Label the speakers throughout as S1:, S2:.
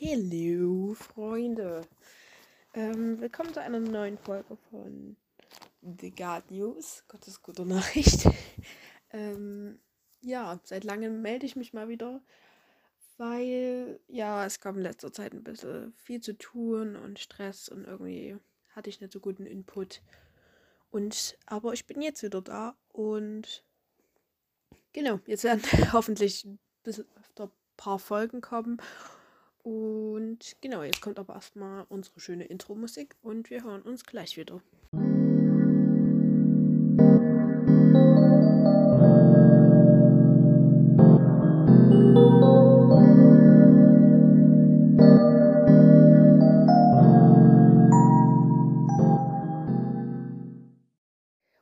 S1: Hallo, Freunde. Ähm, willkommen zu einer neuen Folge von The Guard News. Gottes gute Nachricht. ähm, ja, seit langem melde ich mich mal wieder, weil ja, es gab in letzter Zeit ein bisschen viel zu tun und Stress und irgendwie hatte ich nicht so guten Input. Und aber ich bin jetzt wieder da und genau, jetzt werden hoffentlich ein bisschen öfter ein paar Folgen kommen und genau, jetzt kommt aber erstmal unsere schöne Intro-Musik und wir hören uns gleich wieder.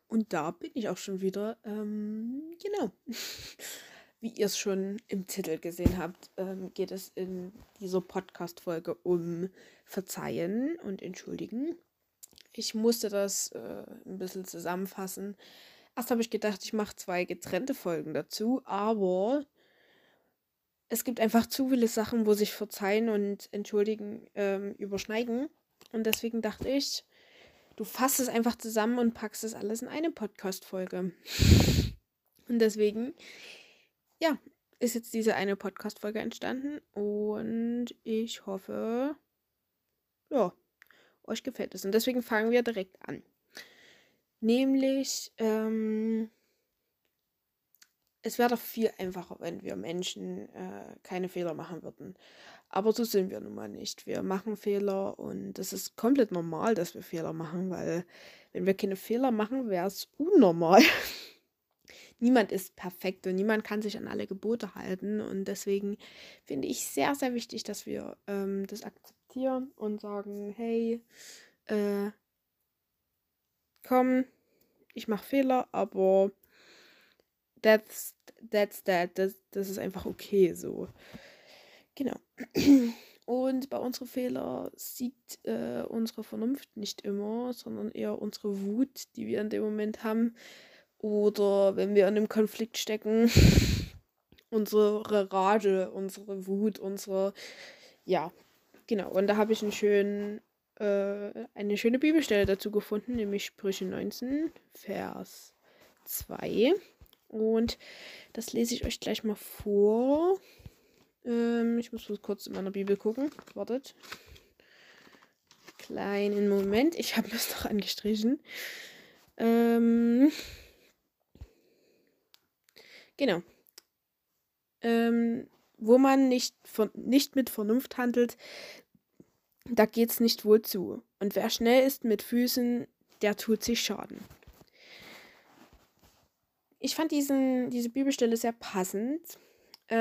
S1: Und da bin ich auch schon wieder. Ähm, genau. Wie ihr es schon im Titel gesehen habt, ähm, geht es in dieser Podcast-Folge um Verzeihen und Entschuldigen. Ich musste das äh, ein bisschen zusammenfassen. Erst habe ich gedacht, ich mache zwei getrennte Folgen dazu, aber es gibt einfach zu viele Sachen, wo sich Verzeihen und Entschuldigen ähm, überschneiden. Und deswegen dachte ich, du fasst es einfach zusammen und packst es alles in eine Podcast-Folge. Und deswegen ja, ist jetzt diese eine Podcast-Folge entstanden und ich hoffe, ja, euch gefällt es. Und deswegen fangen wir direkt an. Nämlich, ähm, es wäre doch viel einfacher, wenn wir Menschen äh, keine Fehler machen würden. Aber so sind wir nun mal nicht. Wir machen Fehler und das ist komplett normal, dass wir Fehler machen, weil wenn wir keine Fehler machen, wäre es unnormal. niemand ist perfekt und niemand kann sich an alle Gebote halten. Und deswegen finde ich sehr, sehr wichtig, dass wir ähm, das akzeptieren und sagen, hey, äh, komm, ich mache Fehler, aber that's, that's that. Das, das ist einfach okay so. Genau. Und bei unseren Fehlern siegt äh, unsere Vernunft nicht immer, sondern eher unsere Wut, die wir in dem Moment haben. Oder wenn wir in einem Konflikt stecken, unsere Rage, unsere Wut, unsere. Ja, genau. Und da habe ich einen schönen, äh, eine schöne Bibelstelle dazu gefunden, nämlich Sprüche 19, Vers 2. Und das lese ich euch gleich mal vor. Ähm, ich muss kurz in meiner Bibel gucken. Wartet. Kleinen Moment. Ich habe das noch angestrichen. Ähm. Genau. Ähm, wo man nicht, von, nicht mit Vernunft handelt, da geht es nicht wohl zu. Und wer schnell ist mit Füßen, der tut sich Schaden. Ich fand diesen, diese Bibelstelle sehr passend, äh,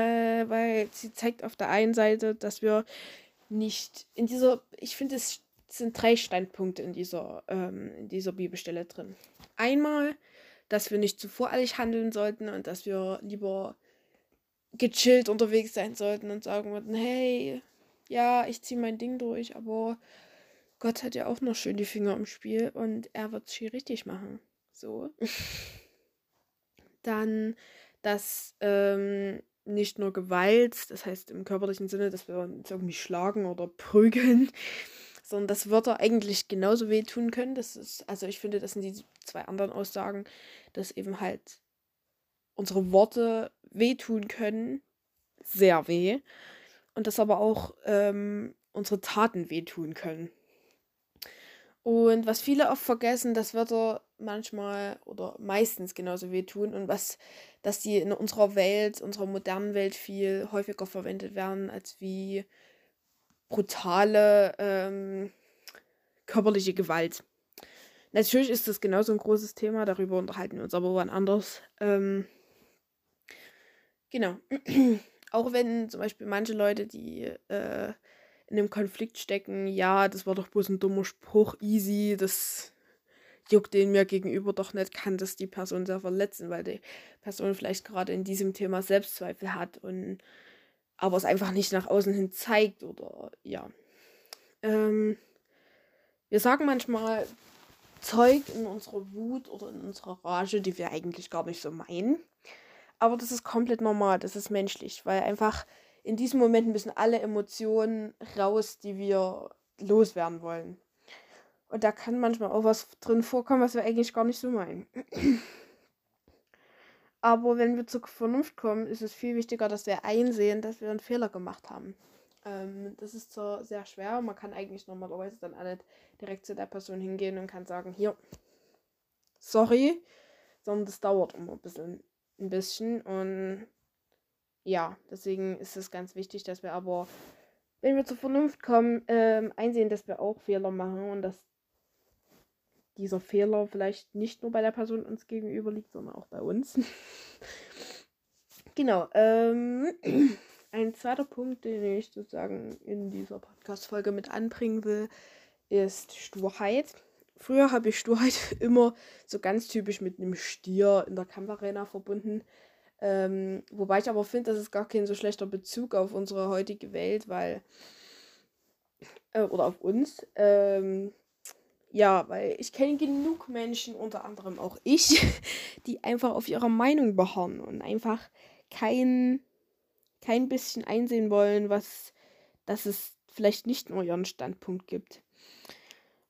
S1: weil sie zeigt auf der einen Seite, dass wir nicht in dieser, ich finde, es sind drei Standpunkte in dieser, ähm, in dieser Bibelstelle drin. Einmal, dass wir nicht zu voreilig handeln sollten und dass wir lieber gechillt unterwegs sein sollten und sagen würden, hey, ja, ich ziehe mein Ding durch, aber Gott hat ja auch noch schön die Finger im Spiel und er wird es hier richtig machen. So. Dann, dass ähm, nicht nur Gewalt, das heißt im körperlichen Sinne, dass wir uns irgendwie schlagen oder prügeln, sondern dass Wörter eigentlich genauso wehtun können. Das ist, also ich finde, das sind die zwei anderen Aussagen, dass eben halt unsere Worte wehtun können, sehr weh, und dass aber auch ähm, unsere Taten wehtun können. Und was viele oft vergessen, dass Wörter manchmal oder meistens genauso wehtun und was, dass die in unserer Welt, unserer modernen Welt viel häufiger verwendet werden als wie brutale ähm, körperliche Gewalt. Natürlich ist das genauso ein großes Thema, darüber unterhalten wir uns aber wann anders. Ähm, genau. Auch wenn zum Beispiel manche Leute, die äh, in einem Konflikt stecken, ja, das war doch bloß ein dummer Spruch, easy, das juckt den mir gegenüber doch nicht, kann das die Person sehr verletzen, weil die Person vielleicht gerade in diesem Thema Selbstzweifel hat und aber es einfach nicht nach außen hin zeigt oder ja. Ähm, wir sagen manchmal Zeug in unserer Wut oder in unserer Rage, die wir eigentlich gar nicht so meinen. Aber das ist komplett normal, das ist menschlich, weil einfach in diesem Moment müssen alle Emotionen raus, die wir loswerden wollen. Und da kann manchmal auch was drin vorkommen, was wir eigentlich gar nicht so meinen. Aber wenn wir zur Vernunft kommen, ist es viel wichtiger, dass wir einsehen, dass wir einen Fehler gemacht haben. Ähm, das ist zwar sehr schwer, man kann eigentlich normalerweise dann auch nicht direkt zu der Person hingehen und kann sagen, hier, sorry, sondern das dauert immer ein bisschen, ein bisschen und ja, deswegen ist es ganz wichtig, dass wir aber, wenn wir zur Vernunft kommen, ähm, einsehen, dass wir auch Fehler machen und dass dieser Fehler vielleicht nicht nur bei der Person uns gegenüber liegt, sondern auch bei uns. genau. Ähm, ein zweiter Punkt, den ich sozusagen in dieser Podcast-Folge mit anbringen will, ist Sturheit. Früher habe ich Sturheit immer so ganz typisch mit einem Stier in der Kampfarena verbunden. Ähm, wobei ich aber finde, das ist gar kein so schlechter Bezug auf unsere heutige Welt, weil. Äh, oder auf uns. Ähm, ja, weil ich kenne genug Menschen, unter anderem auch ich, die einfach auf ihrer Meinung beharren und einfach kein, kein bisschen einsehen wollen, was, dass es vielleicht nicht nur ihren Standpunkt gibt.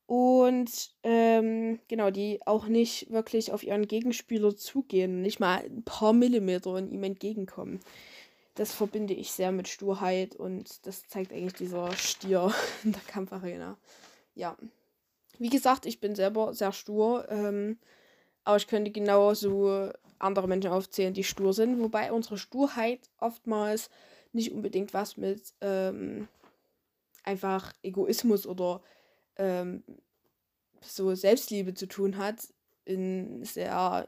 S1: Und ähm, genau, die auch nicht wirklich auf ihren Gegenspieler zugehen, nicht mal ein paar Millimeter und ihm entgegenkommen. Das verbinde ich sehr mit Sturheit und das zeigt eigentlich dieser Stier in der Kampfarena. Ja. Wie gesagt, ich bin selber sehr stur, ähm, aber ich könnte genauso andere Menschen aufzählen, die stur sind, wobei unsere Sturheit oftmals nicht unbedingt was mit ähm, einfach Egoismus oder ähm, so Selbstliebe zu tun hat, in sehr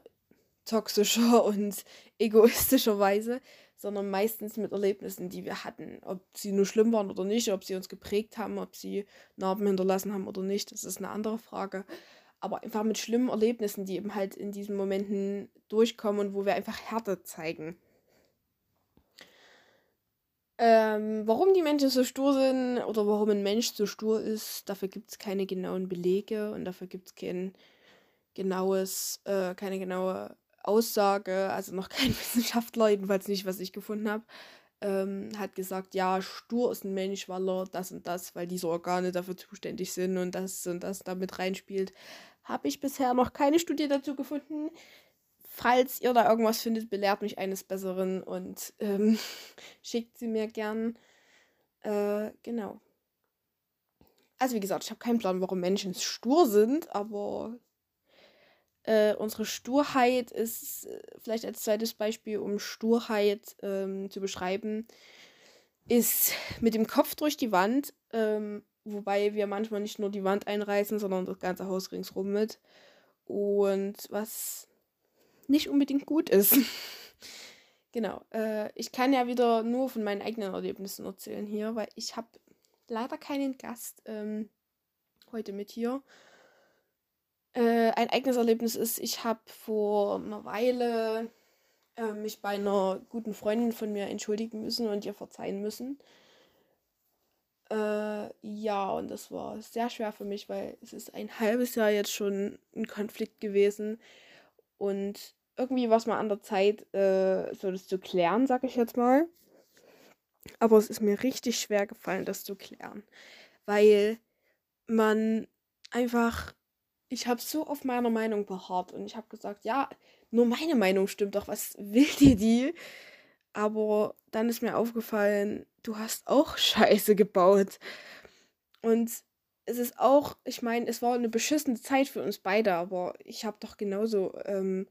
S1: toxischer und egoistischer Weise, sondern meistens mit Erlebnissen, die wir hatten. Ob sie nur schlimm waren oder nicht, ob sie uns geprägt haben, ob sie Narben hinterlassen haben oder nicht, das ist eine andere Frage. Aber einfach mit schlimmen Erlebnissen, die eben halt in diesen Momenten durchkommen und wo wir einfach Härte zeigen. Ähm, warum die Menschen so stur sind oder warum ein Mensch so stur ist, dafür gibt es keine genauen Belege und dafür gibt es kein genaues, äh, keine genaue Aussage, also noch kein Wissenschaftler, jedenfalls nicht, was ich gefunden habe, ähm, hat gesagt, ja, stur ist ein Mensch, weil er das und das, weil diese Organe dafür zuständig sind und das und das damit reinspielt. Habe ich bisher noch keine Studie dazu gefunden. Falls ihr da irgendwas findet, belehrt mich eines Besseren und ähm, schickt sie mir gern. Äh, genau. Also wie gesagt, ich habe keinen Plan, warum Menschen stur sind, aber äh, unsere Sturheit ist äh, vielleicht als zweites Beispiel, um Sturheit ähm, zu beschreiben, ist mit dem Kopf durch die Wand, ähm, wobei wir manchmal nicht nur die Wand einreißen, sondern das ganze Haus ringsrum mit. Und was nicht unbedingt gut ist. genau. Äh, ich kann ja wieder nur von meinen eigenen Erlebnissen erzählen hier, weil ich habe leider keinen Gast ähm, heute mit hier. Äh, ein eigenes Erlebnis ist, ich habe vor einer Weile äh, mich bei einer guten Freundin von mir entschuldigen müssen und ihr verzeihen müssen. Äh, ja, und das war sehr schwer für mich, weil es ist ein halbes Jahr jetzt schon ein Konflikt gewesen. Und irgendwie war es mal an der Zeit, äh, so das zu klären, sag ich jetzt mal. Aber es ist mir richtig schwer gefallen, das zu klären. Weil man einfach ich habe so auf meiner Meinung beharrt und ich habe gesagt, ja, nur meine Meinung stimmt doch, was will dir die? Aber dann ist mir aufgefallen, du hast auch Scheiße gebaut. Und es ist auch, ich meine, es war eine beschissene Zeit für uns beide, aber ich habe doch genauso ähm,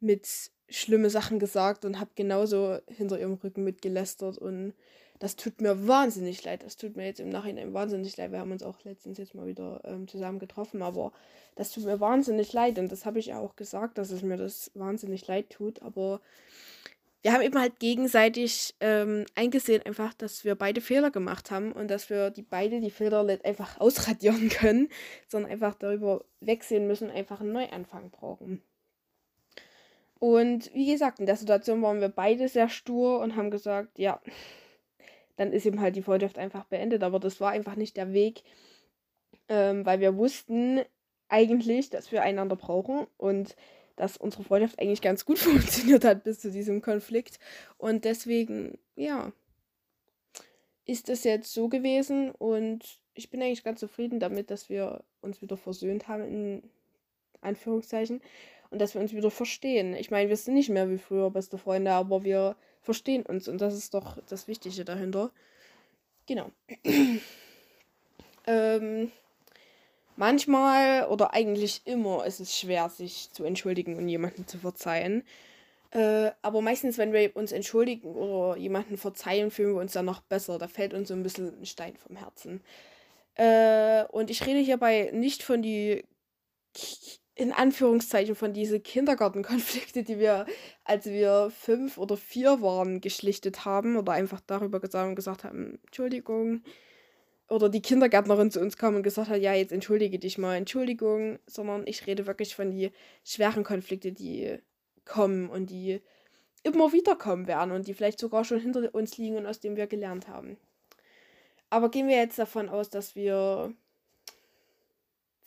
S1: mit schlimme Sachen gesagt und habe genauso hinter ihrem Rücken mitgelästert und das tut mir wahnsinnig leid. Das tut mir jetzt im Nachhinein wahnsinnig leid. Wir haben uns auch letztens jetzt mal wieder ähm, zusammen getroffen, aber das tut mir wahnsinnig leid. Und das habe ich auch gesagt, dass es mir das wahnsinnig leid tut. Aber wir haben eben halt gegenseitig ähm, eingesehen, einfach, dass wir beide Fehler gemacht haben und dass wir die beide die Fehler nicht einfach ausradieren können, sondern einfach darüber wegsehen müssen, einfach einen Neuanfang brauchen. Und wie gesagt, in der Situation waren wir beide sehr stur und haben gesagt, ja, dann ist eben halt die Freundschaft einfach beendet. Aber das war einfach nicht der Weg, ähm, weil wir wussten eigentlich, dass wir einander brauchen und dass unsere Freundschaft eigentlich ganz gut funktioniert hat bis zu diesem Konflikt. Und deswegen, ja, ist es jetzt so gewesen und ich bin eigentlich ganz zufrieden damit, dass wir uns wieder versöhnt haben, in Anführungszeichen, und dass wir uns wieder verstehen. Ich meine, wir sind nicht mehr wie früher beste Freunde, aber wir verstehen uns und das ist doch das Wichtige dahinter. Genau. ähm, manchmal oder eigentlich immer ist es schwer, sich zu entschuldigen und jemanden zu verzeihen. Äh, aber meistens, wenn wir uns entschuldigen oder jemanden verzeihen, fühlen wir uns dann noch besser. Da fällt uns so ein bisschen ein Stein vom Herzen. Äh, und ich rede hierbei nicht von die, in Anführungszeichen, von diese Kindergartenkonflikte, die wir, als wir fünf oder vier waren, geschlichtet haben oder einfach darüber gesagt, gesagt haben, Entschuldigung. Oder die Kindergärtnerin zu uns kam und gesagt hat, ja, jetzt entschuldige dich mal, Entschuldigung, sondern ich rede wirklich von die schweren Konflikte, die kommen und die immer wieder kommen werden und die vielleicht sogar schon hinter uns liegen und aus dem wir gelernt haben. Aber gehen wir jetzt davon aus, dass wir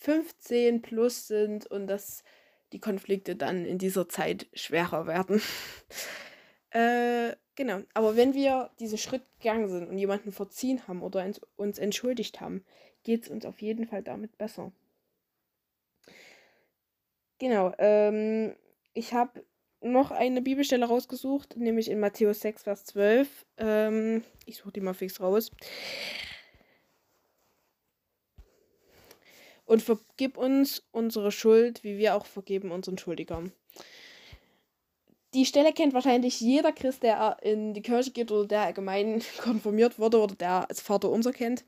S1: 15 plus sind und dass die Konflikte dann in dieser Zeit schwerer werden. äh, genau. Aber wenn wir diesen Schritt gegangen sind und jemanden verziehen haben oder uns entschuldigt haben, geht es uns auf jeden Fall damit besser. Genau. Ähm, ich habe noch eine Bibelstelle rausgesucht, nämlich in Matthäus 6, Vers 12. Ähm, ich suche die mal fix raus. Und vergib uns unsere Schuld, wie wir auch vergeben unseren Schuldigern. Die Stelle kennt wahrscheinlich jeder Christ, der in die Kirche geht oder der allgemein konfirmiert wurde oder der als Vater unser kennt.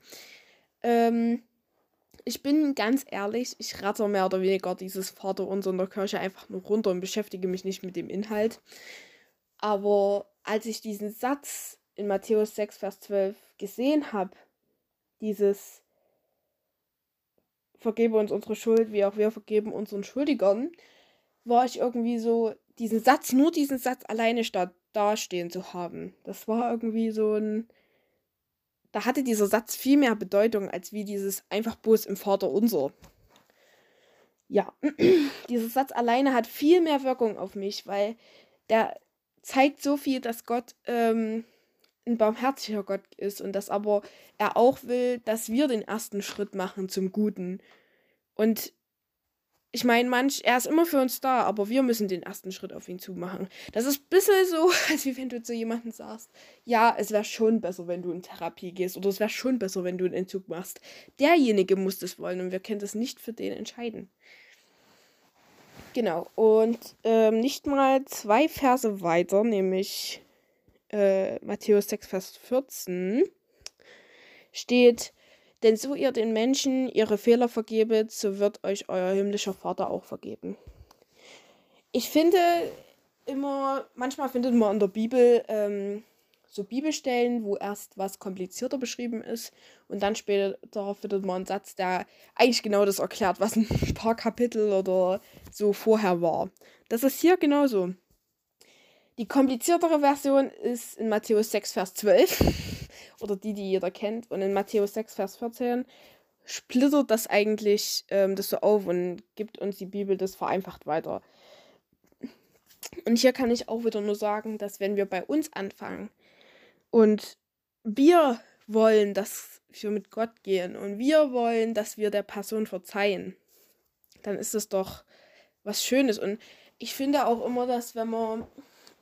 S1: Ähm, ich bin ganz ehrlich, ich rate mehr oder weniger dieses Vaterunser in der Kirche einfach nur runter und beschäftige mich nicht mit dem Inhalt. Aber als ich diesen Satz in Matthäus 6, Vers 12 gesehen habe, dieses Vergebe uns unsere Schuld, wie auch wir vergeben unseren Schuldigern, war ich irgendwie so, diesen Satz, nur diesen Satz alleine da stehen zu haben. Das war irgendwie so ein da hatte dieser Satz viel mehr Bedeutung als wie dieses einfach bloß im Vater unser. Ja, dieser Satz alleine hat viel mehr Wirkung auf mich, weil der zeigt so viel, dass Gott ähm, ein barmherziger Gott ist und dass aber er auch will, dass wir den ersten Schritt machen zum Guten. Und ich meine, manch, er ist immer für uns da, aber wir müssen den ersten Schritt auf ihn zumachen. Das ist ein bisschen so, als wenn du zu jemandem sagst, ja, es wäre schon besser, wenn du in Therapie gehst oder es wäre schon besser, wenn du einen Entzug machst. Derjenige muss das wollen und wir können das nicht für den entscheiden. Genau, und ähm, nicht mal zwei Verse weiter, nämlich äh, Matthäus 6, Vers 14, steht, denn so ihr den Menschen ihre Fehler vergebet, so wird euch euer himmlischer Vater auch vergeben. Ich finde immer, manchmal findet man in der Bibel ähm, so Bibelstellen, wo erst was komplizierter beschrieben ist und dann später findet man einen Satz, der eigentlich genau das erklärt, was ein paar Kapitel oder so vorher war. Das ist hier genauso. Die kompliziertere Version ist in Matthäus 6, Vers 12 oder die, die jeder kennt. Und in Matthäus 6, Vers 14 splittert das eigentlich ähm, das so auf und gibt uns die Bibel das vereinfacht weiter. Und hier kann ich auch wieder nur sagen, dass wenn wir bei uns anfangen und wir wollen, dass wir mit Gott gehen und wir wollen, dass wir der Person verzeihen, dann ist es doch was Schönes. Und ich finde auch immer, dass wenn man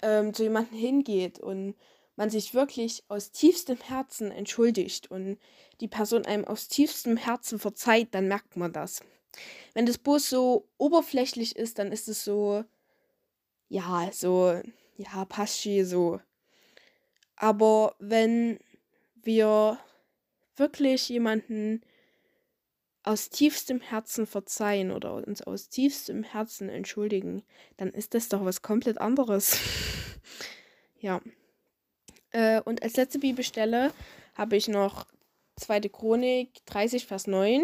S1: ähm, zu jemandem hingeht und man sich wirklich aus tiefstem Herzen entschuldigt und die Person einem aus tiefstem Herzen verzeiht, dann merkt man das. Wenn das bloß so oberflächlich ist, dann ist es so, ja, so, ja, Paschi, so. Aber wenn wir wirklich jemanden aus tiefstem Herzen verzeihen oder uns aus tiefstem Herzen entschuldigen, dann ist das doch was komplett anderes. ja. Äh, und als letzte Bibelstelle habe ich noch 2. Chronik 30, Vers 9.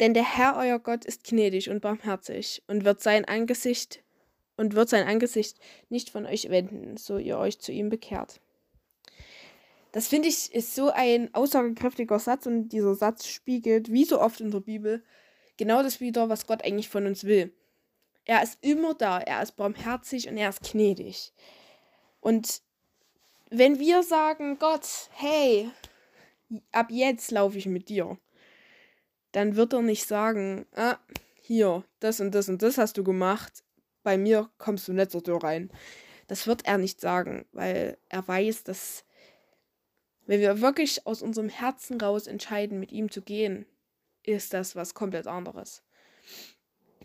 S1: Denn der Herr euer Gott ist gnädig und barmherzig und wird sein Angesicht und wird sein Angesicht nicht von euch wenden, so ihr euch zu ihm bekehrt. Das finde ich ist so ein aussagekräftiger Satz und dieser Satz spiegelt, wie so oft in der Bibel, genau das wieder, was Gott eigentlich von uns will. Er ist immer da, er ist barmherzig und er ist gnädig. Und wenn wir sagen, Gott, hey, ab jetzt laufe ich mit dir, dann wird er nicht sagen, ah, hier, das und das und das hast du gemacht, bei mir kommst du nicht zur Tür rein. Das wird er nicht sagen, weil er weiß, dass wenn wir wirklich aus unserem Herzen raus entscheiden, mit ihm zu gehen, ist das was komplett anderes.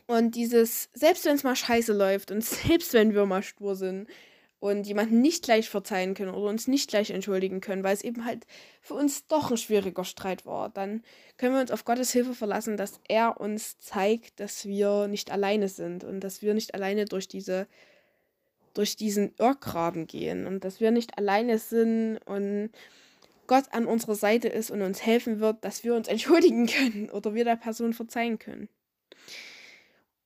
S1: Und dieses, selbst wenn es mal scheiße läuft und selbst wenn wir mal stur sind und jemanden nicht gleich verzeihen können oder uns nicht gleich entschuldigen können, weil es eben halt für uns doch ein schwieriger Streit war, dann können wir uns auf Gottes Hilfe verlassen, dass er uns zeigt, dass wir nicht alleine sind und dass wir nicht alleine durch diese durch diesen Irrgraben gehen und dass wir nicht alleine sind und Gott an unserer Seite ist und uns helfen wird, dass wir uns entschuldigen können oder wir der Person verzeihen können.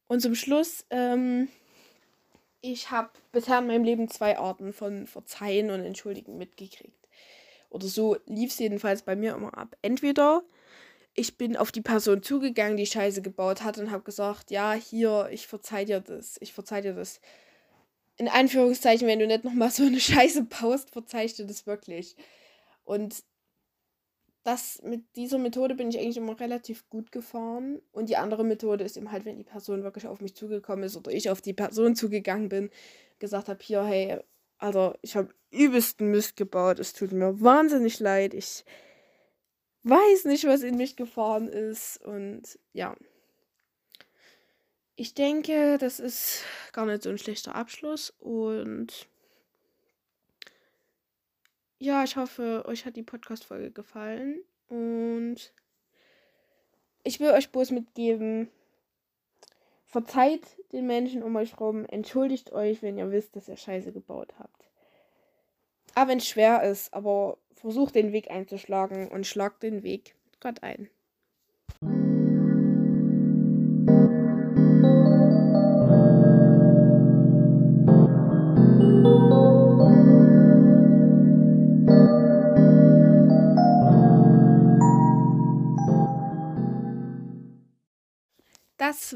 S1: Und zum Schluss, ähm, ich habe bisher in meinem Leben zwei Arten von Verzeihen und Entschuldigen mitgekriegt. Oder so lief es jedenfalls bei mir immer ab. Entweder ich bin auf die Person zugegangen, die Scheiße gebaut hat und habe gesagt, ja, hier, ich verzeih dir das, ich verzeih dir das. In Anführungszeichen, wenn du nicht nochmal so eine Scheiße baust, verzeih ich dir das wirklich. Und das mit dieser Methode bin ich eigentlich immer relativ gut gefahren. Und die andere Methode ist eben halt, wenn die Person wirklich auf mich zugekommen ist oder ich auf die Person zugegangen bin, gesagt habe, hier, hey, also ich habe übelsten Mist gebaut, es tut mir wahnsinnig leid, ich weiß nicht, was in mich gefahren ist und ja. Ich denke, das ist gar nicht so ein schlechter Abschluss und ja, ich hoffe, euch hat die Podcast-Folge gefallen. Und ich will euch bloß mitgeben, verzeiht den Menschen um euch rum, entschuldigt euch, wenn ihr wisst, dass ihr Scheiße gebaut habt. Aber wenn es schwer ist, aber versucht den Weg einzuschlagen und schlagt den Weg mit Gott ein.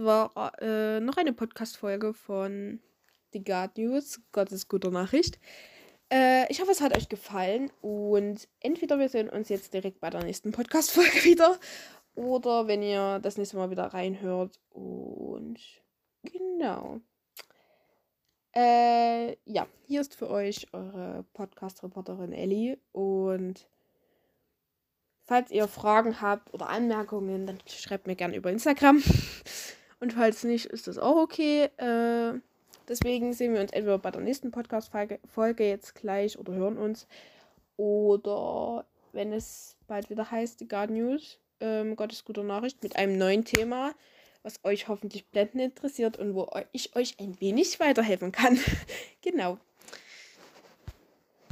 S1: War äh, noch eine Podcast-Folge von The God News, Gottes guter Nachricht. Äh, ich hoffe, es hat euch gefallen und entweder wir sehen uns jetzt direkt bei der nächsten Podcast-Folge wieder oder wenn ihr das nächste Mal wieder reinhört und genau. Äh, ja, hier ist für euch eure Podcast-Reporterin Ellie und Falls ihr Fragen habt oder Anmerkungen, dann schreibt mir gerne über Instagram. Und falls nicht, ist das auch okay. Äh, deswegen sehen wir uns entweder bei der nächsten Podcast-Folge jetzt gleich oder hören uns. Oder wenn es bald wieder heißt, die God News, ähm, Gottes gute Nachricht, mit einem neuen Thema, was euch hoffentlich blendend interessiert und wo ich euch ein wenig weiterhelfen kann. genau.